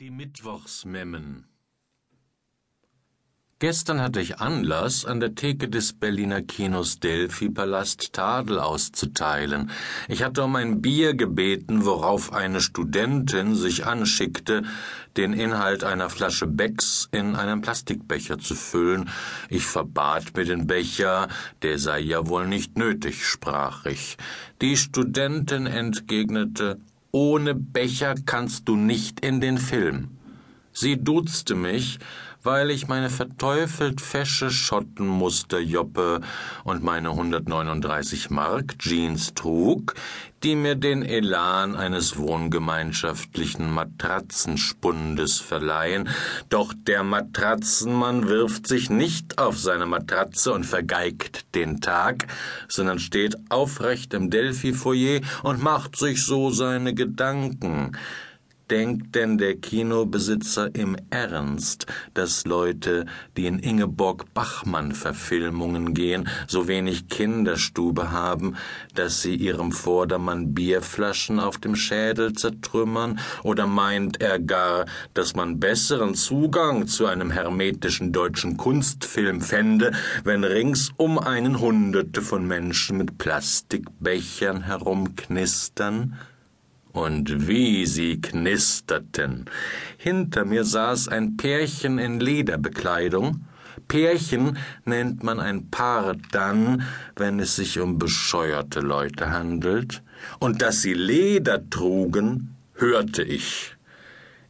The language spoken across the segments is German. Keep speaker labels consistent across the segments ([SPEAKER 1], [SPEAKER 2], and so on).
[SPEAKER 1] Die Mittwochsmemmen. Gestern hatte ich Anlass, an der Theke des Berliner Kinos Delphi Palast Tadel auszuteilen. Ich hatte um ein Bier gebeten, worauf eine Studentin sich anschickte, den Inhalt einer Flasche Becks in einen Plastikbecher zu füllen. Ich verbat mir den Becher, der sei ja wohl nicht nötig, sprach ich. Die Studentin entgegnete, ohne Becher kannst du nicht in den Film. Sie duzte mich, weil ich meine verteufelt fesche Schottenmusterjoppe und meine 139 Mark Jeans trug, die mir den Elan eines wohngemeinschaftlichen Matratzenspundes verleihen. Doch der Matratzenmann wirft sich nicht auf seine Matratze und vergeigt den Tag, sondern steht aufrecht im Delphi-Foyer und macht sich so seine Gedanken denkt denn der Kinobesitzer im Ernst, dass Leute, die in Ingeborg Bachmann Verfilmungen gehen, so wenig Kinderstube haben, dass sie ihrem Vordermann Bierflaschen auf dem Schädel zertrümmern? Oder meint er gar, dass man besseren Zugang zu einem hermetischen deutschen Kunstfilm fände, wenn rings um einen Hunderte von Menschen mit Plastikbechern herumknistern? Und wie sie knisterten. Hinter mir saß ein Pärchen in Lederbekleidung. Pärchen nennt man ein Paar dann, wenn es sich um bescheuerte Leute handelt. Und dass sie Leder trugen, hörte ich.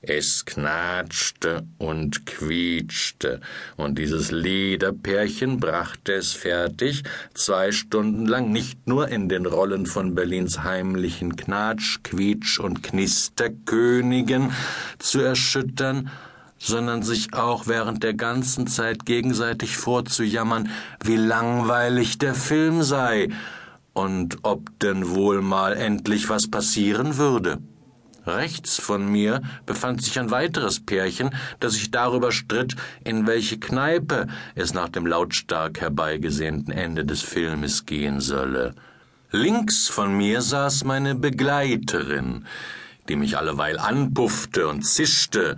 [SPEAKER 1] Es knatschte und quietschte, und dieses Lederpärchen brachte es fertig, zwei Stunden lang nicht nur in den Rollen von Berlins heimlichen Knatsch, Quietsch und Knisterkönigen zu erschüttern, sondern sich auch während der ganzen Zeit gegenseitig vorzujammern, wie langweilig der Film sei und ob denn wohl mal endlich was passieren würde. Rechts von mir befand sich ein weiteres Pärchen, das sich darüber stritt, in welche Kneipe es nach dem lautstark herbeigesehnten Ende des Filmes gehen solle. Links von mir saß meine Begleiterin, die mich alleweil anpuffte und zischte,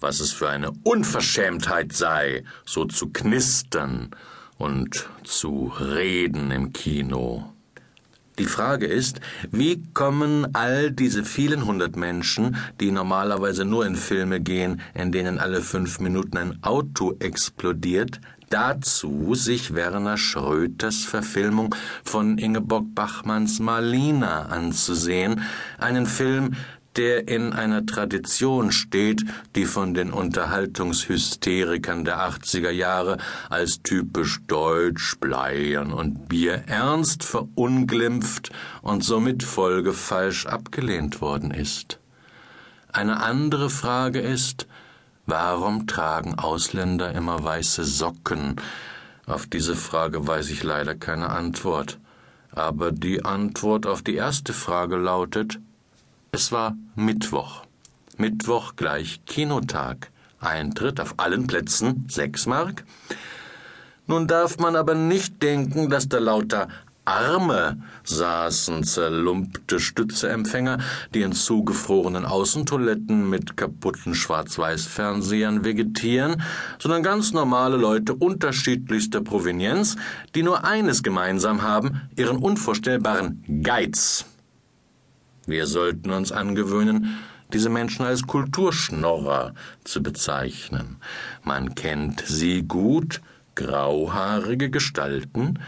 [SPEAKER 1] was es für eine Unverschämtheit sei, so zu knistern und zu reden im Kino. Die Frage ist, wie kommen all diese vielen hundert Menschen, die normalerweise nur in Filme gehen, in denen alle fünf Minuten ein Auto explodiert, dazu, sich Werner Schröters Verfilmung von Ingeborg Bachmanns Marlina anzusehen, einen Film, der in einer Tradition steht, die von den Unterhaltungshysterikern der 80er Jahre als typisch deutsch, Bleiern und Bier ernst verunglimpft und somit folgefalsch abgelehnt worden ist. Eine andere Frage ist, warum tragen Ausländer immer weiße Socken? Auf diese Frage weiß ich leider keine Antwort. Aber die Antwort auf die erste Frage lautet, es war Mittwoch. Mittwoch gleich Kinotag. Eintritt auf allen Plätzen sechs Mark. Nun darf man aber nicht denken, dass da lauter Arme saßen, zerlumpte Stützeempfänger, die in zugefrorenen Außentoiletten mit kaputten Schwarz-Weiß-Fernsehern vegetieren, sondern ganz normale Leute unterschiedlichster Provenienz, die nur eines gemeinsam haben, ihren unvorstellbaren Geiz. Wir sollten uns angewöhnen, diese Menschen als Kulturschnorrer zu bezeichnen. Man kennt sie gut, grauhaarige Gestalten,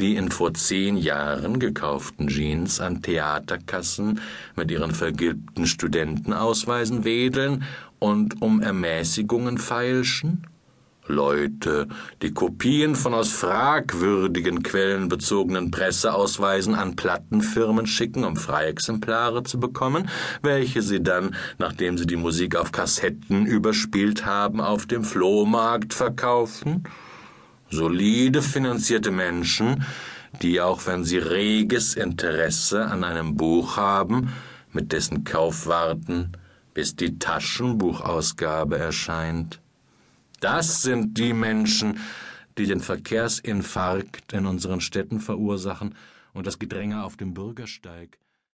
[SPEAKER 1] die in vor zehn Jahren gekauften Jeans an Theaterkassen mit ihren vergilbten Studentenausweisen wedeln und um Ermäßigungen feilschen Leute, die Kopien von aus fragwürdigen Quellen bezogenen Presseausweisen an Plattenfirmen schicken, um Freiexemplare zu bekommen, welche sie dann, nachdem sie die Musik auf Kassetten überspielt haben, auf dem Flohmarkt verkaufen? Solide finanzierte Menschen, die auch wenn sie reges Interesse an einem Buch haben, mit dessen Kauf warten, bis die Taschenbuchausgabe erscheint. Das sind die Menschen, die den Verkehrsinfarkt in unseren Städten verursachen und das Gedränge auf dem Bürgersteig.